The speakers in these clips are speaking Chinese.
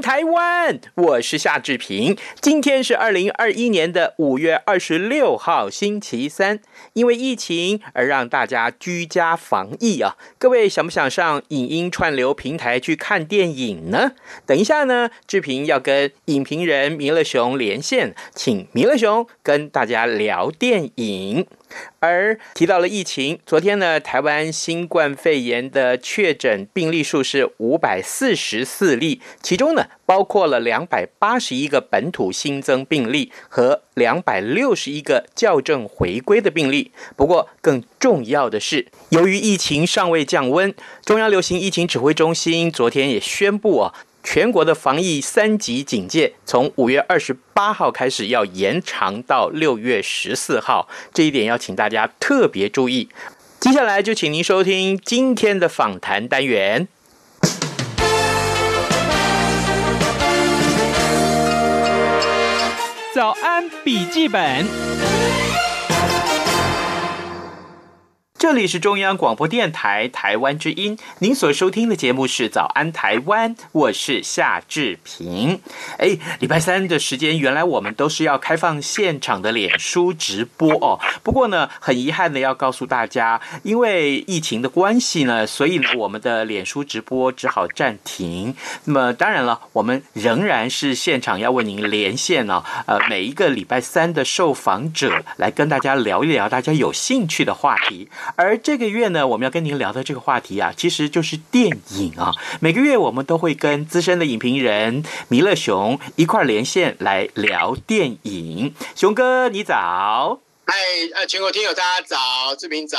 台湾！我是夏志平。今天是二零二一年的五月二十六号，星期三。因为疫情而让大家居家防疫啊，各位想不想上影音串流平台去看电影呢？等一下呢，志平要跟影评人弥勒熊连线，请弥勒熊跟大家聊电影。而提到了疫情，昨天呢，台湾新冠肺炎的确诊病例数是五百四十四例，其中呢，包括了两百八十一个本土新增病例和两百六十一个校正回归的病例。不过，更重要的是，由于疫情尚未降温，中央流行疫情指挥中心昨天也宣布啊。全国的防疫三级警戒从五月二十八号开始要延长到六月十四号，这一点要请大家特别注意。接下来就请您收听今天的访谈单元。早安笔记本。这里是中央广播电台台湾之音，您所收听的节目是《早安台湾》，我是夏志平。哎，礼拜三的时间，原来我们都是要开放现场的脸书直播哦。不过呢，很遗憾的要告诉大家，因为疫情的关系呢，所以呢，我们的脸书直播只好暂停。那么当然了，我们仍然是现场要为您连线哦。呃，每一个礼拜三的受访者来跟大家聊一聊大家有兴趣的话题。而这个月呢，我们要跟您聊的这个话题啊，其实就是电影啊。每个月我们都会跟资深的影评人弥勒熊一块儿连线来聊电影。熊哥，你早！嗨，呃，全国听友大家早，志平早。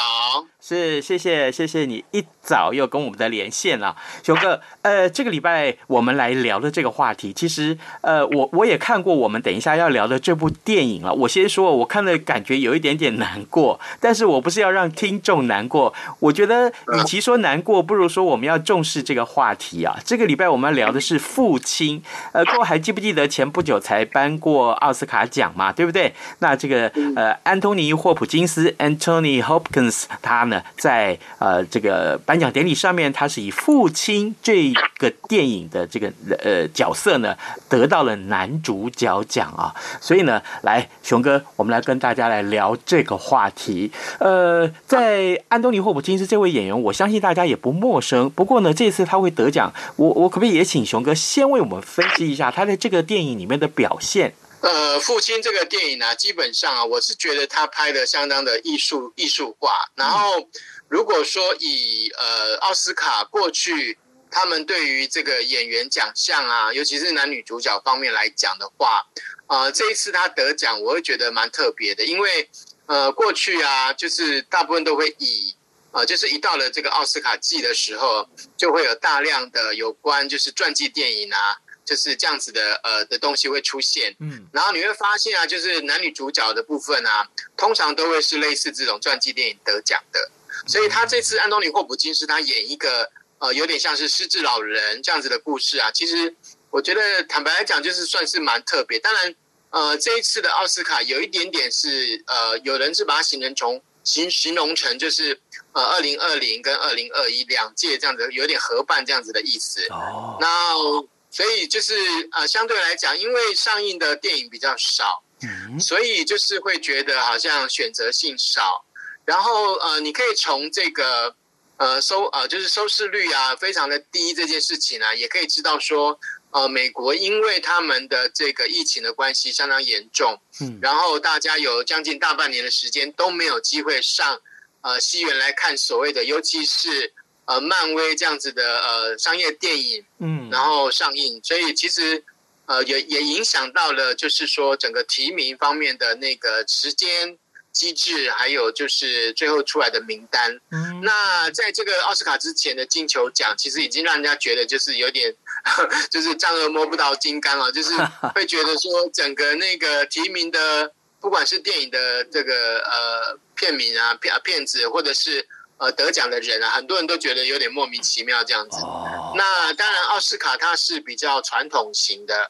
是，谢谢，谢谢你一早又跟我们的连线了，熊哥。呃，这个礼拜我们来聊的这个话题，其实呃，我我也看过我们等一下要聊的这部电影了。我先说，我看的感觉有一点点难过，但是我不是要让听众难过。我觉得与其说难过，不如说我们要重视这个话题啊。这个礼拜我们聊的是父亲。呃，各位还记不记得前不久才颁过奥斯卡奖嘛？对不对？那这个呃，安东尼霍普金斯 （Anthony Hopkins） 他呢？在呃这个颁奖典礼上面，他是以父亲这个电影的这个呃角色呢，得到了男主角奖啊。所以呢，来熊哥，我们来跟大家来聊这个话题。呃，在安东尼霍普金斯这位演员，我相信大家也不陌生。不过呢，这次他会得奖，我我可不可以也请熊哥先为我们分析一下他在这个电影里面的表现？呃，父亲这个电影呢、基本上啊，我是觉得他拍的相当的艺术艺术化。然后，如果说以呃奥斯卡过去他们对于这个演员奖项啊，尤其是男女主角方面来讲的话，呃，这一次他得奖，我会觉得蛮特别的，因为呃过去啊，就是大部分都会以呃，就是一到了这个奥斯卡季的时候，就会有大量的有关就是传记电影啊。就是这样子的，呃的东西会出现，嗯，然后你会发现啊，就是男女主角的部分啊，通常都会是类似这种传记电影得奖的，所以他这次安东尼霍普金斯他演一个呃有点像是失智老人这样子的故事啊，其实我觉得坦白来讲就是算是蛮特别。当然，呃这一次的奥斯卡有一点点是呃有人是把它形容成形形容成就是呃二零二零跟二零二一两届这样子有点合办这样子的意思哦，那。所以就是呃，相对来讲，因为上映的电影比较少，所以就是会觉得好像选择性少。然后呃，你可以从这个呃收呃就是收视率啊非常的低这件事情呢，也可以知道说呃美国因为他们的这个疫情的关系相当严重，嗯然后大家有将近大半年的时间都没有机会上呃戏院来看所谓的，尤其是。呃，漫威这样子的呃商业电影，嗯，然后上映，所以其实呃也也影响到了，就是说整个提名方面的那个时间，机制，还有就是最后出来的名单。嗯，那在这个奥斯卡之前的金球奖，其实已经让人家觉得就是有点，就是丈二摸不到金刚了，就是会觉得说整个那个提名的，不管是电影的这个呃片名啊、片片子，或者是呃得奖的人啊，很多人都觉得有点莫名其妙这样子。那当然，奥斯卡它是比较传统型的，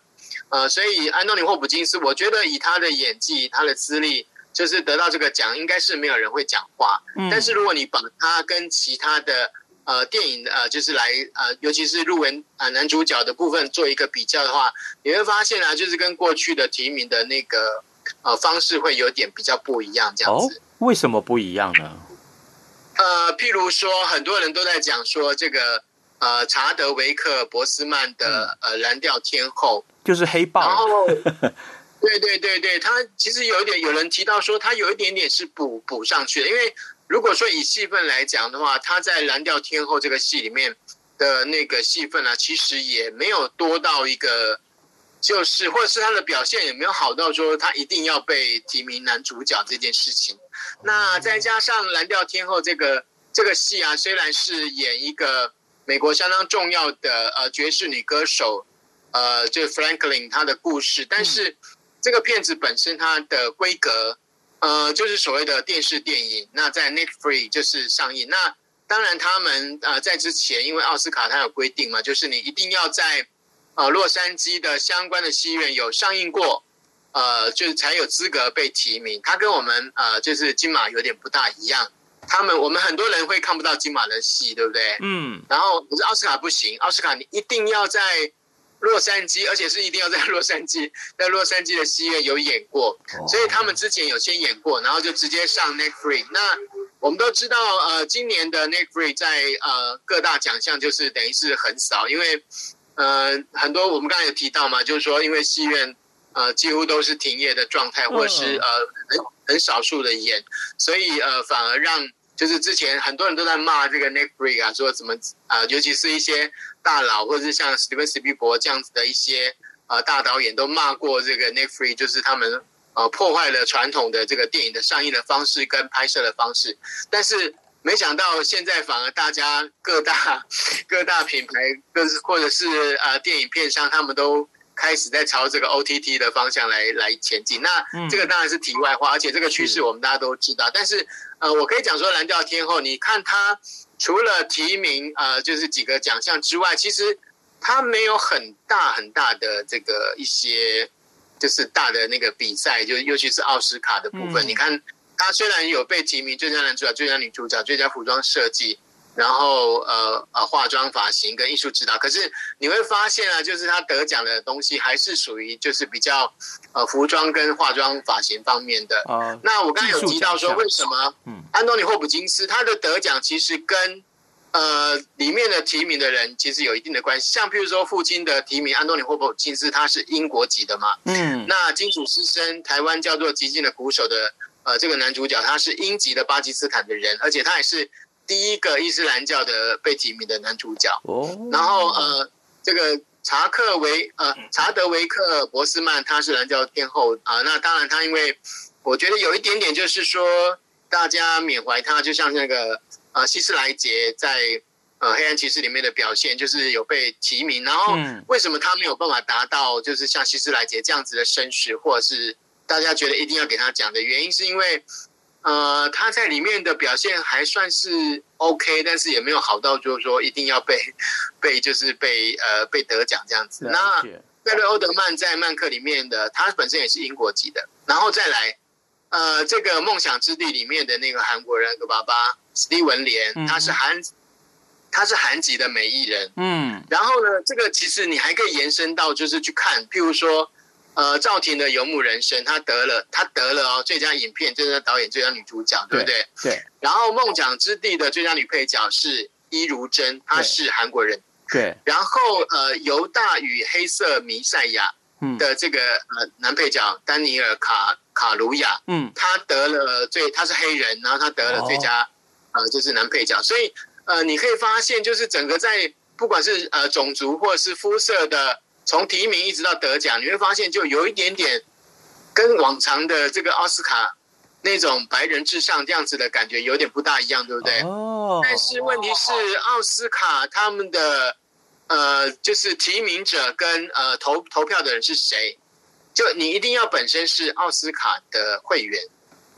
呃，所以安东尼霍普金斯，我觉得以他的演技、他的资历。就是得到这个奖，应该是没有人会讲话。嗯，但是如果你把他跟其他的呃电影呃，就是来呃，尤其是入围啊男主角的部分做一个比较的话，你会发现啊，就是跟过去的提名的那个呃方式会有点比较不一样，这样子。哦，为什么不一样呢？呃，譬如说，很多人都在讲说这个呃查德维克博斯曼的呃蓝调天后，就是黑豹。然后 对对对对，他其实有一点，有人提到说他有一点点是补补上去的，因为如果说以戏份来讲的话，他在《蓝调天后》这个戏里面的那个戏份呢、啊，其实也没有多到一个，就是或者是他的表现也没有好到说他一定要被提名男主角这件事情。那再加上《蓝调天后》这个这个戏啊，虽然是演一个美国相当重要的呃爵士女歌手，呃，就 Franklin 她的故事，但是。这个片子本身它的规格，呃，就是所谓的电视电影。那在 Netflix 就是上映。那当然，他们呃在之前，因为奥斯卡它有规定嘛，就是你一定要在呃洛杉矶的相关的戏院有上映过，呃，就是才有资格被提名。它跟我们呃就是金马有点不大一样。他们我们很多人会看不到金马的戏，对不对？嗯。然后可是奥斯卡不行，奥斯卡你一定要在。洛杉矶，而且是一定要在洛杉矶，在洛杉矶的戏院有演过，所以他们之前有先演过，然后就直接上 Netflix。那我们都知道，呃，今年的 Netflix 在呃各大奖项就是等于是很少，因为呃很多我们刚才有提到嘛，就是说因为戏院呃几乎都是停业的状态，或者是呃很很少数的演，所以呃反而让就是之前很多人都在骂这个 Netflix 啊，说怎么啊、呃，尤其是一些。大佬，或者是像史蒂芬史匹柏这样子的一些呃大导演，都骂过这个 Netflix，就是他们呃破坏了传统的这个电影的上映的方式跟拍摄的方式。但是没想到现在反而大家各大各大品牌，各或者是呃电影片商，他们都开始在朝这个 OTT 的方向来来前进。那这个当然是题外话，而且这个趋势我们大家都知道。但是呃，我可以讲说蓝调天后，你看他。除了提名，呃，就是几个奖项之外，其实他没有很大很大的这个一些，就是大的那个比赛，就尤其是奥斯卡的部分。嗯、你看，他虽然有被提名最佳男主角、最佳女主角、最佳服装设计。然后呃呃，化妆、发型跟艺术指导，可是你会发现啊，就是他得奖的东西还是属于就是比较呃服装跟化妆发型方面的。啊，那我刚才有提到说，为什么嗯，安东尼霍普金斯他的得奖其实跟呃里面的提名的人其实有一定的关系。像譬如说父亲的提名，安东尼霍普金斯他是英国籍的嘛，嗯，那金属师生台湾叫做极尽的鼓手的呃这个男主角，他是英籍的巴基斯坦的人，而且他也是。第一个伊斯兰教的被提名的男主角，哦。然后呃，这个查克维呃查德维克博斯曼他是蓝教天后啊，那当然他因为我觉得有一点点就是说大家缅怀他，就像那个呃希斯莱杰在呃黑暗骑士里面的表现，就是有被提名，然后为什么他没有办法达到就是像希斯莱杰这样子的声势，或者是大家觉得一定要给他讲的原因，是因为。呃，他在里面的表现还算是 OK，但是也没有好到就是说一定要被 被就是被呃被得奖这样子。那贝瑞欧德曼在曼克里面的，他本身也是英国籍的。然后再来，呃，这个梦想之地里面的那个韩国人的爸爸史蒂文莲，他是韩他是韩籍的美艺人。嗯。然后呢，这个其实你还可以延伸到就是去看，譬如说。呃，赵婷的《游牧人生》，她得了，她得了哦，最佳影片、最佳导演、最佳女主角，对不对？对。然后《梦想之地》的最佳女配角是伊如珍，她是韩国人。对。然后呃，《犹大与黑色弥赛亚》的这个呃男配角丹尼尔卡卡鲁亚，嗯，他得了最，他是黑人，然后他得了最佳呃就是男配角，所以呃你可以发现，就是整个在不管是呃种族或者是肤色的。从提名一直到得奖，你会发现就有一点点跟往常的这个奥斯卡那种白人至上这样子的感觉有点不大一样，对不对？哦。但是问题是，奥斯卡他们的呃，就是提名者跟呃投投票的人是谁？就你一定要本身是奥斯卡的会员，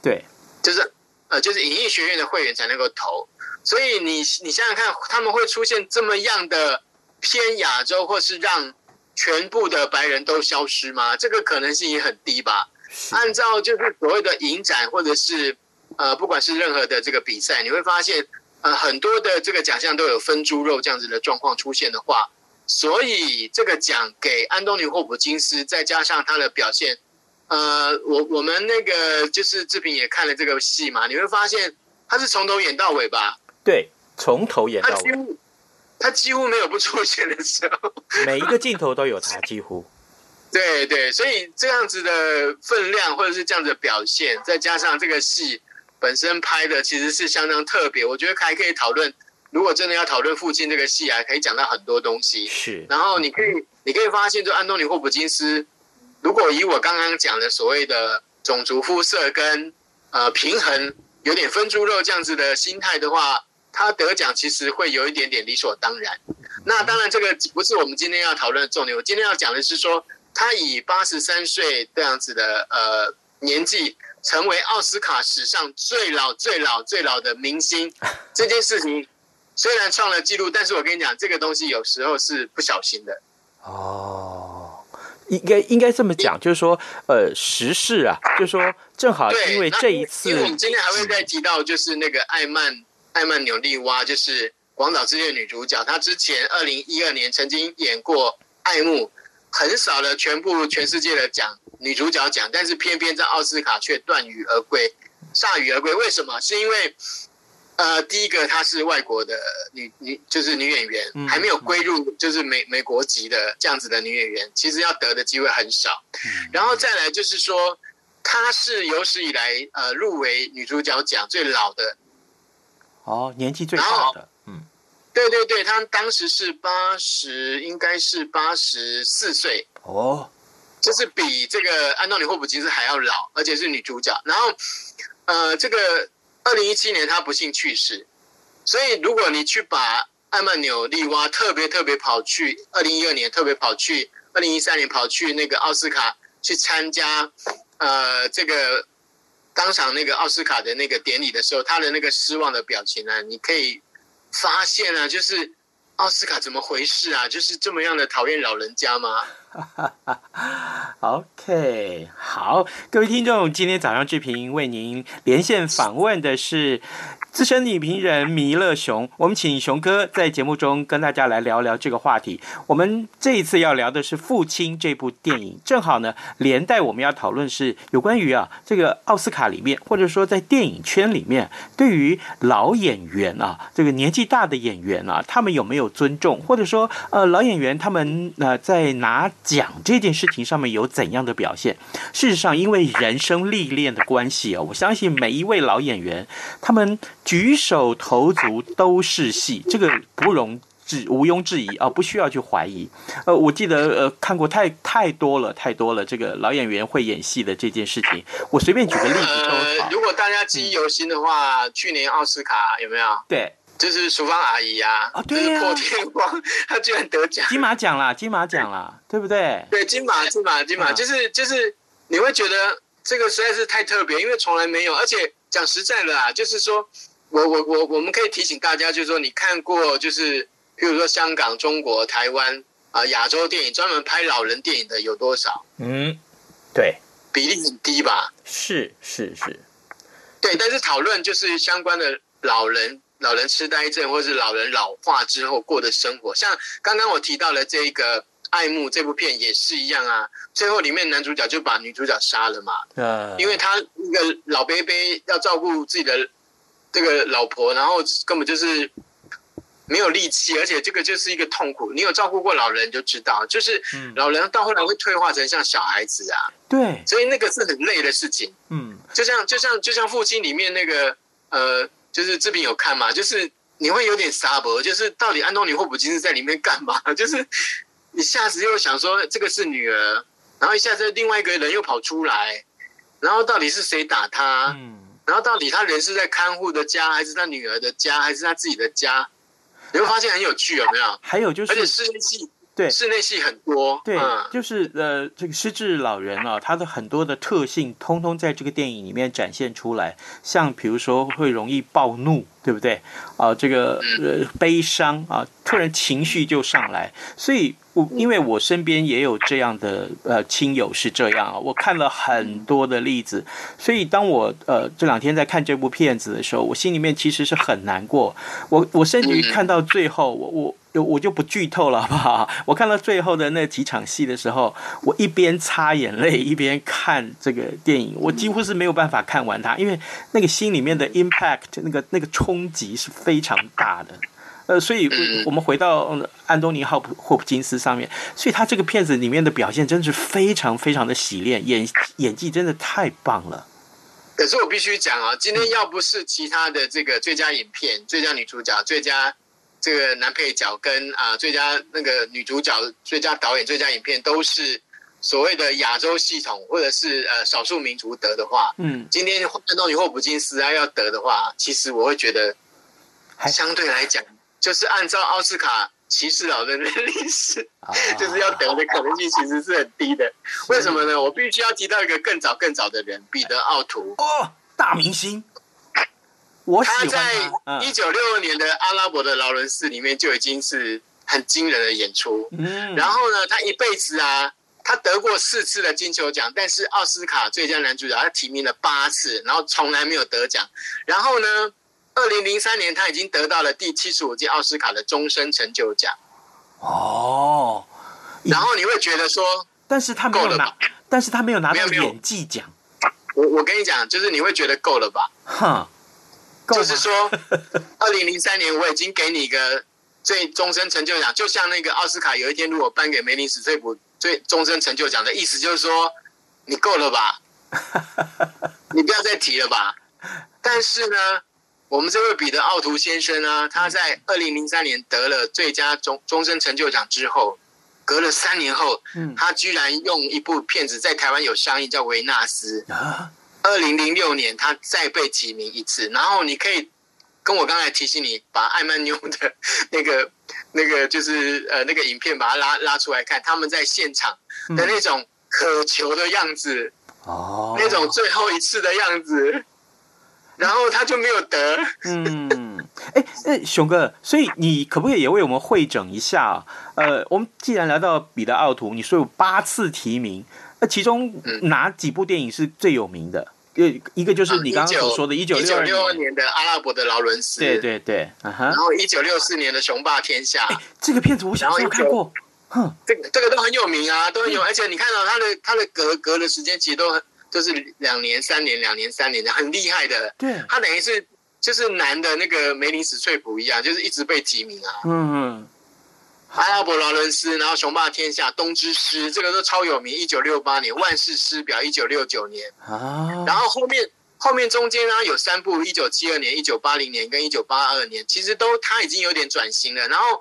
对，就是呃，就是影艺学院的会员才能够投。所以你你想想看，他们会出现这么样的偏亚洲，或是让全部的白人都消失吗？这个可能性也很低吧。按照就是所谓的影展，或者是呃，不管是任何的这个比赛，你会发现呃，很多的这个奖项都有分猪肉这样子的状况出现的话，所以这个奖给安东尼霍普金斯，再加上他的表现，呃，我我们那个就是志平也看了这个戏嘛，你会发现他是从头演到尾吧。对，从头演到尾，他几乎没有不出现的时候，每一个镜头都有他，几乎。对对，所以这样子的分量或者是这样子的表现，再加上这个戏本身拍的其实是相当特别，我觉得还可以讨论。如果真的要讨论父亲这个戏啊，可以讲到很多东西。是，然后你可以你可以发现，就安东尼霍普金斯，如果以我刚刚讲的所谓的种族肤色跟呃平衡有点分猪肉这样子的心态的话。他得奖其实会有一点点理所当然，那当然这个不是我们今天要讨论的重点。我今天要讲的是说，他以八十三岁这样子的呃年纪，成为奥斯卡史上最老、最老、最老的明星，这件事情虽然创了纪录，但是我跟你讲，这个东西有时候是不小心的。哦，应该应该这么讲，就是说，呃，时事啊，就是说，正好因为这一次，因为我们今天还会再提到，就是那个艾曼。艾曼纽莉娃就是《广岛之恋》女主角，她之前二零一二年曾经演过《爱慕》，很少的全部全世界的奖女主角奖，但是偏偏在奥斯卡却断羽而归，铩羽而归。为什么？是因为呃，第一个她是外国的女女，就是女演员，还没有归入就是美美国籍的这样子的女演员，其实要得的机会很少。然后再来就是说，她是有史以来呃入围女主角奖最老的。哦，年纪最大的，嗯，对对对，他当时是八十，应该是八十四岁哦，就是比这个安东尼霍普金斯还要老，而且是女主角。然后，呃，这个二零一七年他不幸去世，所以如果你去把艾曼纽莉娃特别特别跑去二零一二年特别跑去二零一三年跑去那个奥斯卡去参加，呃，这个。当场那个奥斯卡的那个典礼的时候，他的那个失望的表情、啊，你可以发现啊，就是奥斯卡怎么回事啊？就是这么样的讨厌老人家吗？OK，好，各位听众，今天早上志平为您连线访问的是。资深影评人弥勒熊，我们请熊哥在节目中跟大家来聊聊这个话题。我们这一次要聊的是《父亲》这部电影，正好呢连带我们要讨论是有关于啊这个奥斯卡里面，或者说在电影圈里面，对于老演员啊这个年纪大的演员啊，他们有没有尊重，或者说呃老演员他们呃在拿奖这件事情上面有怎样的表现？事实上，因为人生历练的关系啊，我相信每一位老演员他们。举手投足都是戏，这个不容置毋庸置疑啊，不需要去怀疑。呃，我记得呃看过太太多了，太多了这个老演员会演戏的这件事情。我随便举个例子都好。呃，如果大家记忆犹新的话，嗯、去年奥斯卡有没有？对，就是淑芳阿姨啊，啊对呀、啊，破天荒，她居然得奖，金马奖啦，金马奖啦，对不对？对，金马，金马，金马，嗯、就是就是，你会觉得这个实在是太特别，因为从来没有，而且讲实在的啊，就是说。我我我我们可以提醒大家，就是说，你看过就是，譬如说香港、中国、台湾啊、呃，亚洲电影专门拍老人电影的有多少？嗯，对，比例很低吧？是是是，对。但是讨论就是相关的老人、老人痴呆症，或是老人老化之后过的生活。像刚刚我提到的这个《爱慕》这部片也是一样啊。最后里面男主角就把女主角杀了嘛？呃，因为他一个老伯伯要照顾自己的。这个老婆，然后根本就是没有力气，而且这个就是一个痛苦。你有照顾过老人，你就知道，就是老人到后来会退化成像小孩子啊。对，所以那个是很累的事情。嗯，就像就像就像父亲里面那个呃，就是志平有看嘛，就是你会有点傻博，就是到底安东尼霍普金斯在里面干嘛？就是一下子又想说这个是女儿，然后一下子另外一个人又跑出来。然后到底是谁打他？嗯，然后到底他人是在看护的家，还是他女儿的家，还是他自己的家？你会发现很有趣，有没有？还有就是，而且室内戏。对，室内戏很多，对，嗯、就是呃，这个失智老人啊，他的很多的特性，通通在这个电影里面展现出来。像比如说会容易暴怒，对不对？啊，这个呃悲伤啊，突然情绪就上来。所以我因为我身边也有这样的呃亲友是这样啊，我看了很多的例子。所以当我呃这两天在看这部片子的时候，我心里面其实是很难过。我我甚至于看到最后，我我。我就不剧透了，好不好？我看到最后的那几场戏的时候，我一边擦眼泪一边看这个电影，我几乎是没有办法看完它，因为那个心里面的 impact，那个那个冲击是非常大的。呃，所以我们回到安东尼·霍普霍普金斯上面，所以他这个片子里面的表现真是非常非常的洗练，演演技真的太棒了。可是我必须讲啊，今天要不是其他的这个最佳影片、最佳女主角、最佳。这个男配角跟啊、呃、最佳那个女主角、最佳导演、最佳影片都是所谓的亚洲系统或者是呃少数民族得的话，嗯，今天安东尼霍普金斯啊要得的话，其实我会觉得，相对来讲，就是按照奥斯卡歧视老人的历史，就是要得的可能性其实是很低的。为什么呢？我必须要提到一个更早更早的人，彼得奥图哦，大明星。我喜欢他，他在一九六二年的《阿拉伯的劳伦斯》里面就已经是很惊人的演出。嗯，然后呢，他一辈子啊，他得过四次的金球奖，但是奥斯卡最佳男主角他提名了八次，然后从来没有得奖。然后呢，二零零三年他已经得到了第七十五届奥斯卡的终身成就奖。哦，然后你会觉得说，但是他没有拿，但是他没有拿到演技奖。我我跟你讲，就是你会觉得够了吧？哼。就是说，二零零三年我已经给你一个最终身成就奖，就像那个奥斯卡有一天如果颁给梅林史翠普最终身成就奖的意思，就是说你够了吧，你不要再提了吧。但是呢，我们这位彼得奥图先生呢，他在二零零三年得了最佳终终身成就奖之后，隔了三年后，他居然用一部片子在台湾有上映，叫《维纳斯》。二零零六年，他再被提名一次。然后你可以跟我刚才提醒你，把艾曼妞的 那个、那个就是呃那个影片，把它拉拉出来看，他们在现场的那种渴求的样子，哦、嗯，那种最后一次的样子。然后他就没有得。嗯，哎，那熊哥，所以你可不可以也为我们会诊一下？呃，我们既然来到彼得奥图，你说有八次提名，那其中哪几部电影是最有名的？一一个就是你刚刚所说的，一九六二年的《阿拉伯的劳伦斯》，对对对，然后一九六四年的《雄霸天下》，这个片子我小时候看过，哼，这个这个都很有名啊，都很有，而且你看到他的他的隔隔的时间其实都很，就是两年三年两年三年的，很厉害的。对，他等于是就是男的那个梅林史翠普一样，就是一直被提名啊。嗯嗯。阿拉伯劳伦斯，然后雄霸天下，东之狮，这个都超有名。一九六八年，万世师表，一九六九年。啊。然后后面后面中间呢有三部，一九七二年、一九八零年跟一九八二年，其实都他已经有点转型了。然后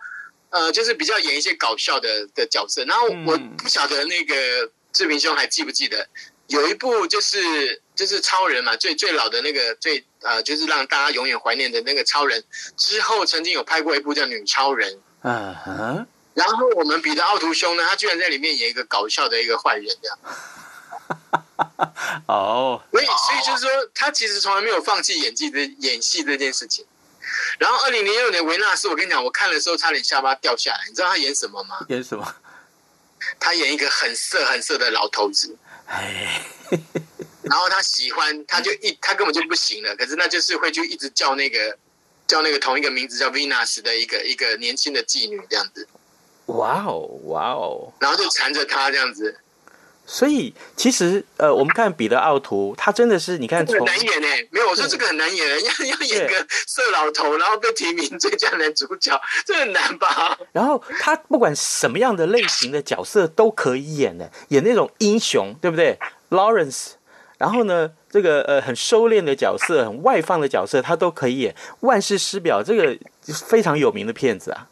呃，就是比较演一些搞笑的的角色。然后我不晓得那个志平兄还记不记得，有一部就是就是超人嘛，最最老的那个最呃，就是让大家永远怀念的那个超人。之后曾经有拍过一部叫女超人。嗯哼，然后我们彼得奥图兄呢，他居然在里面演一个搞笑的一个坏人，这样。哦，所以所以就是说，他其实从来没有放弃演技的演戏这件事情。然后二零零六年维纳斯，我跟你讲，我看的时候差点下巴掉下来。你知道他演什么吗？演什么？他演一个很色很色的老头子。哎，然后他喜欢，他就一他根本就不行了，可是那就是会就一直叫那个。叫那个同一个名字叫 Venus 的一个一个年轻的妓女这样子，哇哦哇哦，然后就缠着他这样子，所以其实呃，我们看彼得奥图，他真的是你看很难演呢。没有我说这个很难演，要要演个色老头，然后被提名最佳男主角，这很难吧？然后他不管什么样的类型的角色都可以演呢，演那种英雄，对不对？Lawrence，然后呢？这个呃很收敛的角色，很外放的角色，他都可以演。万世师表这个非常有名的片子啊，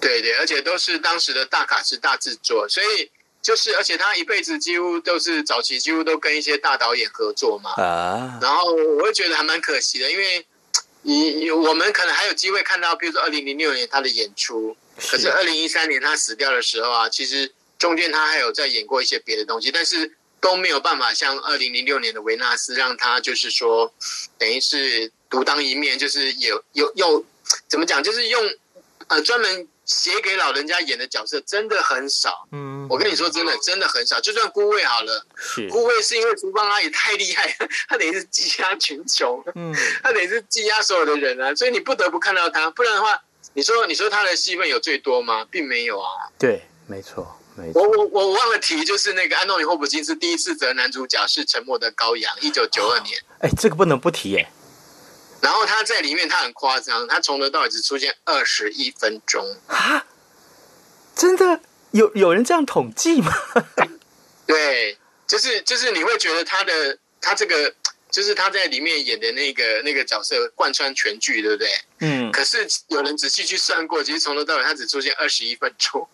对对，而且都是当时的大卡司大制作，所以就是，而且他一辈子几乎都是早期几乎都跟一些大导演合作嘛。啊。然后我会觉得还蛮可惜的，因为你我们可能还有机会看到，比如说二零零六年他的演出，可是二零一三年他死掉的时候啊，其实中间他还有在演过一些别的东西，但是都没有办法像二零零六年的维纳斯让他就是说，等于是独当一面，就是有有有怎么讲，就是用呃专门。写给老人家演的角色真的很少，嗯，我跟你说真的真的很少。就算孤味好了，是孤味是因为厨房阿姨太厉害，他等于是挤压群雄，嗯，他等于是挤压所有的人啊，所以你不得不看到他，不然的话，你说你说他的戏份有最多吗？并没有啊。对，没错。我我我忘了提，就是那个安东尼霍普金斯第一次得男主角是《沉默的羔羊》，一九九二年。哎，这个不能不提耶。然后他在里面，他很夸张，他从头到尾只出现二十一分钟啊！真的有有人这样统计吗？对，就是就是你会觉得他的他这个就是他在里面演的那个那个角色贯穿全剧，对不对？嗯。可是有人仔细去算过，其实从头到尾他只出现二十一分钟。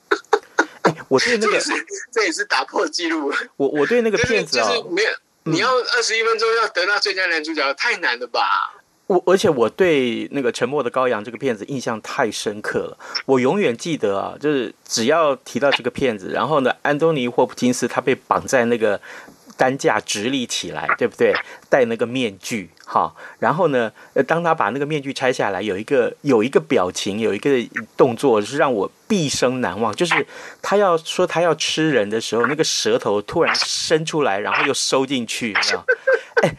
哎，我对那个这，这也是打破记录。我我对那个片子啊、哦，就是没有，你要二十一分钟要得到最佳男主角，嗯、太难了吧？我而且我对那个《沉默的羔羊》这个片子印象太深刻了，我永远记得啊，就是只要提到这个片子，然后呢，安东尼·霍普金斯他被绑在那个担架直立起来，对不对？戴那个面具，哈，然后呢，当他把那个面具拆下来，有一个有一个表情，有一个动作是让我毕生难忘，就是他要说他要吃人的时候，那个舌头突然伸出来，然后又收进去，你知道？哎。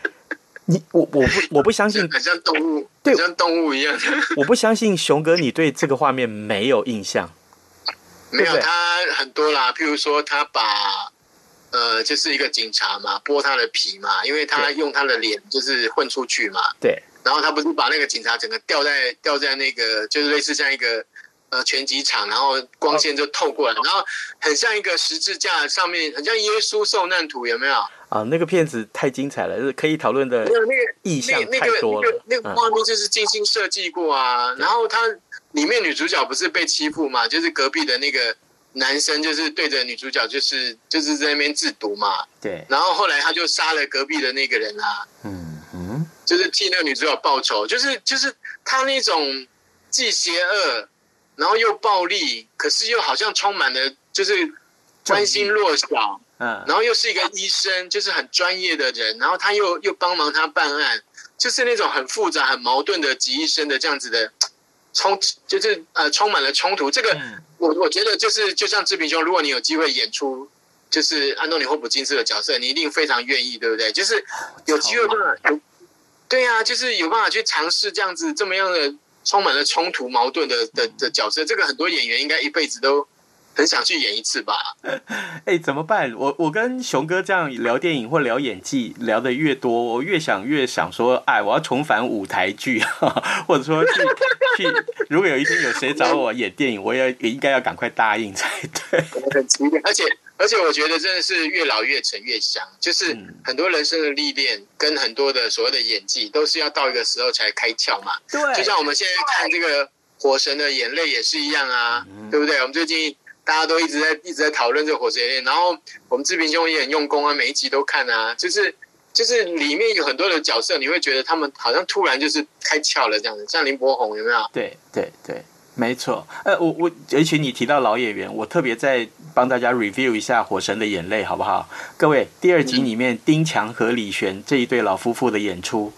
你我我不我不相信，很像动物，对，像动物一样。我不相信熊哥，你对这个画面没有印象？没有，他很多啦。譬如说，他把呃，就是一个警察嘛，剥他的皮嘛，因为他用他的脸就是混出去嘛。对。然后他不是把那个警察整个吊在吊在那个，就是类似像一个呃拳击场，然后光线就透过来，然后很像一个十字架上面，很像耶稣受难图，有没有？啊，那个片子太精彩了，是可以讨论的。那个意象太多了。那个画面就是精心设计过啊。然后他里面女主角不是被欺负嘛？就是隔壁的那个男生，就是对着女主角，就是就是在那边制毒嘛。对。然后后来他就杀了隔壁的那个人啊。嗯嗯。就是替那个女主角报仇，就是就是他那种既邪恶，然后又暴力，可是又好像充满了就是关心弱小。嗯，然后又是一个医生，就是很专业的人，然后他又又帮忙他办案，就是那种很复杂、很矛盾的集医生的这样子的冲，就是呃充满了冲突。这个我我觉得就是就像志平兄，如果你有机会演出，就是安东尼霍普金斯的角色，你一定非常愿意，对不对？就是有机会办法有，对呀、啊，就是有办法去尝试这样子这么样的充满了冲突、矛盾的的的角色，这个很多演员应该一辈子都。很想去演一次吧？哎，怎么办？我我跟熊哥这样聊电影或聊演技聊的越多，我越想越想说，哎，我要重返舞台剧，或者说去去。如果有一天有谁找我演电影，我也也应该要赶快答应才对。而且而且我觉得真的是越老越沉越香，就是很多人生的历练跟很多的所谓的演技，都是要到一个时候才开窍嘛。对，就像我们现在看这个《火神的眼泪》也是一样啊，对不对？我们最近。大家都一直在一直在讨论这个火神眼泪，然后我们志平兄也很用功啊，每一集都看啊，就是就是里面有很多的角色，你会觉得他们好像突然就是开窍了这样子，像林柏宏有没有？对对对，没错。呃，我我而且你提到老演员，我特别再帮大家 review 一下《火神的眼泪》，好不好？各位，第二集里面丁强和李璇这一对老夫妇的演出。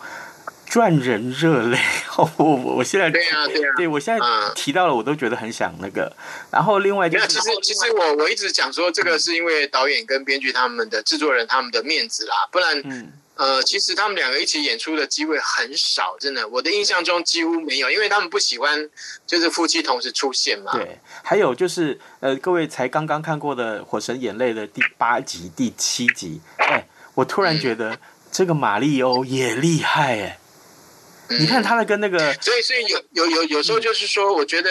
赚人热泪，我我现在对啊对啊，对我现在提到了，我都觉得很想那个。然后另外就是，其实其实我我一直讲说，这个是因为导演跟编剧他们的制作人他们的面子啦，不然，嗯、呃，其实他们两个一起演出的机会很少，真的，我的印象中几乎没有，因为他们不喜欢就是夫妻同时出现嘛。对，还有就是呃，各位才刚刚看过的《火神眼泪》的第八集、第七集，哎，我突然觉得这个马利欧也厉害哎。你看他的跟那个，所以所以有有有有时候就是说，我觉得，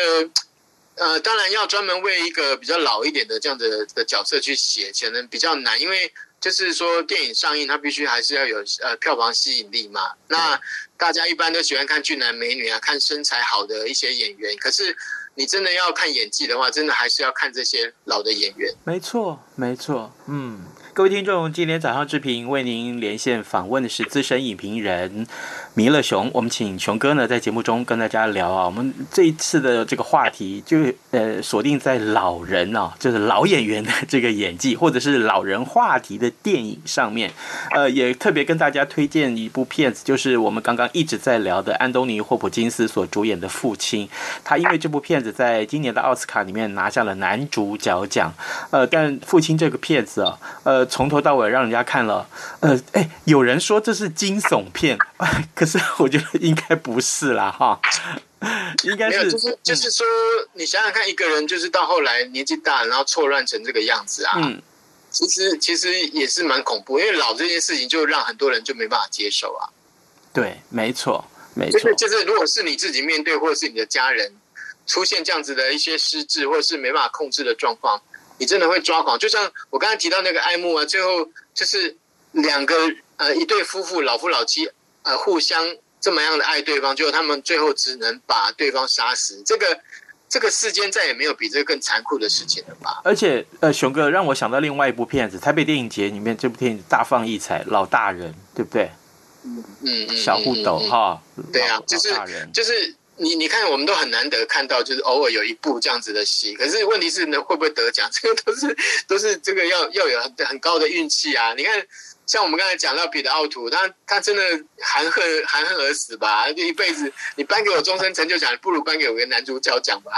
呃，当然要专门为一个比较老一点的这样的的角色去写，可能比较难，因为就是说电影上映，它必须还是要有呃票房吸引力嘛。那大家一般都喜欢看俊男美女啊，看身材好的一些演员。可是你真的要看演技的话，真的还是要看这些老的演员。没错，没错，嗯。各位听众，今天早上志平为您连线访问的是资深影评人弥勒熊。我们请熊哥呢在节目中跟大家聊啊，我们这一次的这个话题就呃锁定在老人啊，就是老演员的这个演技，或者是老人话题的电影上面。呃，也特别跟大家推荐一部片子，就是我们刚刚一直在聊的安东尼霍普金斯所主演的《父亲》。他因为这部片子在今年的奥斯卡里面拿下了男主角奖。呃，但《父亲》这个片子啊，呃。从头到尾让人家看了，呃，哎，有人说这是惊悚片，可是我觉得应该不是啦，哈，应该是就是就是说，你想想看，一个人就是到后来年纪大，然后错乱成这个样子啊，嗯，其实其实也是蛮恐怖，因为老这件事情就让很多人就没办法接受啊。对，没错，没错，就是就是，如果是你自己面对，或者是你的家人出现这样子的一些失智，或者是没办法控制的状况。你真的会抓狂，就像我刚才提到那个爱慕啊，最后就是两个呃一对夫妇老夫老妻呃互相这么样的爱对方，结果他们最后只能把对方杀死。这个这个世间再也没有比这个更残酷的事情了吧？而且呃，雄哥让我想到另外一部片子，台北电影节里面这部电影大放异彩，老大人对不对？嗯嗯嗯，小互斗哈，对啊，就是就是。你你看，我们都很难得看到，就是偶尔有一部这样子的戏。可是问题是呢，会不会得奖？这个都是都是这个要要有很很高的运气啊！你看，像我们刚才讲到彼得奥图，他他真的含恨含恨而死吧？就一辈子，你颁给我终身成就奖，不如颁给我个男主角奖吧。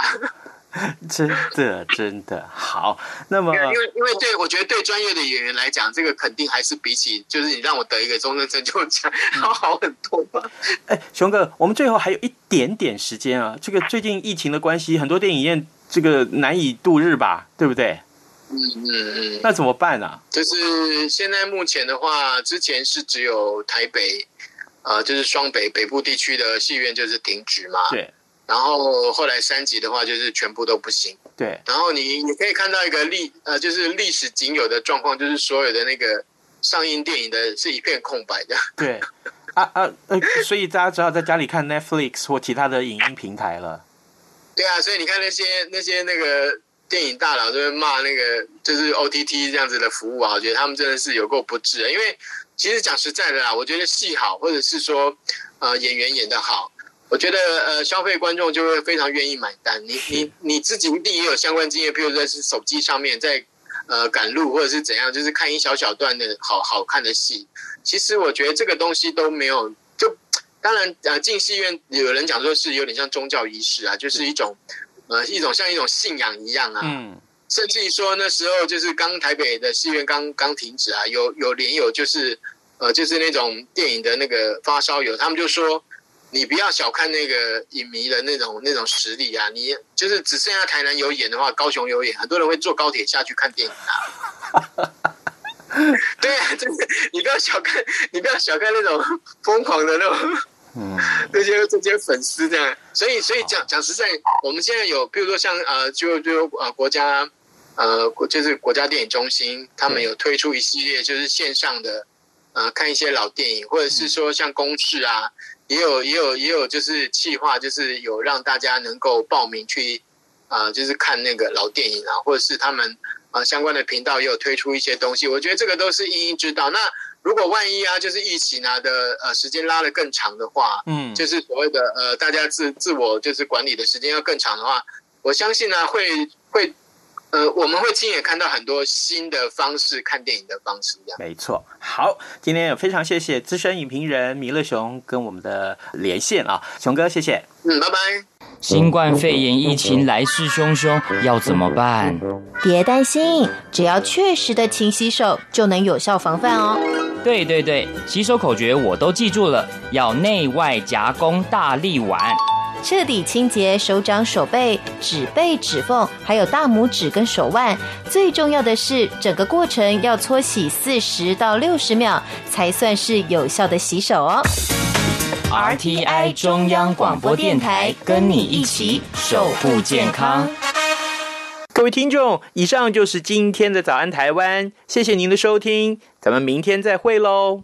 真的真的好，那么因为因为对我觉得对专业的演员来讲，这个肯定还是比起就是你让我得一个终身成就奖要好很多吧。哎，熊哥，我们最后还有一点点时间啊，这个最近疫情的关系，很多电影院这个难以度日吧，对不对？嗯嗯嗯，那怎么办呢？就是现在目前的话，之前是只有台北，呃，就是双北北部地区的戏院就是停止嘛。对。然后后来三级的话，就是全部都不行。对。然后你你可以看到一个历呃，就是历史仅有的状况，就是所有的那个上映电影的是一片空白的。对。啊啊呃，所以大家只好在家里看 Netflix 或其他的影音平台了。对啊，所以你看那些那些那个电影大佬就会骂那个就是 OTT 这样子的服务啊，我觉得他们真的是有够不智。因为其实讲实在的啦，我觉得戏好，或者是说呃演员演得好。我觉得呃，消费观众就会非常愿意买单。你你你自己一定也有相关经验，譬如说是手机上面在呃赶路或者是怎样，就是看一小小段的好好看的戏。其实我觉得这个东西都没有，就当然呃进戏院有人讲说是有点像宗教仪式啊，就是一种呃一种像一种信仰一样啊。嗯。甚至于说那时候就是刚台北的戏院刚刚停止啊，有有连友就是呃就是那种电影的那个发烧友，他们就说。你不要小看那个影迷的那种那种实力啊！你就是只剩下台南有演的话，高雄有演，很多人会坐高铁下去看电影啊。对啊，就是你不要小看，你不要小看那种疯狂的那种，嗯，这些这些粉丝这样。所以，所以讲讲实在，我们现在有，比如说像呃，就就呃，国家呃，就是国家电影中心，他们有推出一系列就是线上的呃，看一些老电影，或者是说像公视啊。也有也有也有就是企划，就是有让大家能够报名去啊、就是看那个老电影啊，或者是他们啊、相关的频道也有推出一些东西。我觉得这个都是因应之道。那如果万一啊，就是疫情啊的呃时间拉得更长的话，嗯，就是所谓的呃大家自自我就是管理的时间要更长的话，我相信呢会会。呃，我们会亲眼看到很多新的方式看电影的方式，这样。没错。好，今天也非常谢谢资深影评人弥勒熊跟我们的连线啊，熊哥，谢谢。嗯，拜拜。新冠肺炎疫情来势汹汹，要怎么办？别担心，只要确实的勤洗手，就能有效防范哦。对对对，洗手口诀我都记住了，要内外夹攻大力丸。彻底清洁手掌、手背、指背、指缝，还有大拇指跟手腕。最重要的是，整个过程要搓洗四十到六十秒，才算是有效的洗手哦。RTI 中央广播电台，跟你一起守护健康。各位听众，以上就是今天的早安台湾，谢谢您的收听，咱们明天再会喽。